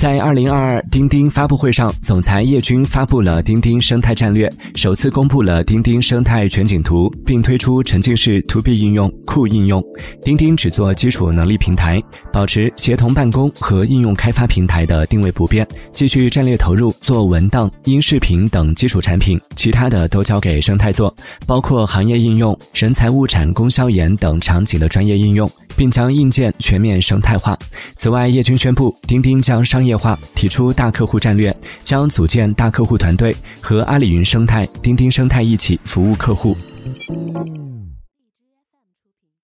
在二零二二钉钉发布会上，总裁叶军发布了钉钉生态战略，首次公布了钉钉生态全景图，并推出沉浸式 To B 应用酷应用。钉钉只做基础能力平台，保持协同办公和应用开发平台的定位不变，继续战略投入做文档、音视频等基础产品，其他的都交给生态做，包括行业应用、人才物产供销研等场景的专业应用，并将硬件全面生态化。此外，叶军宣布，钉钉将商业。化提出大客户战略，将组建大客户团队，和阿里云生态、钉钉生态一起服务客户。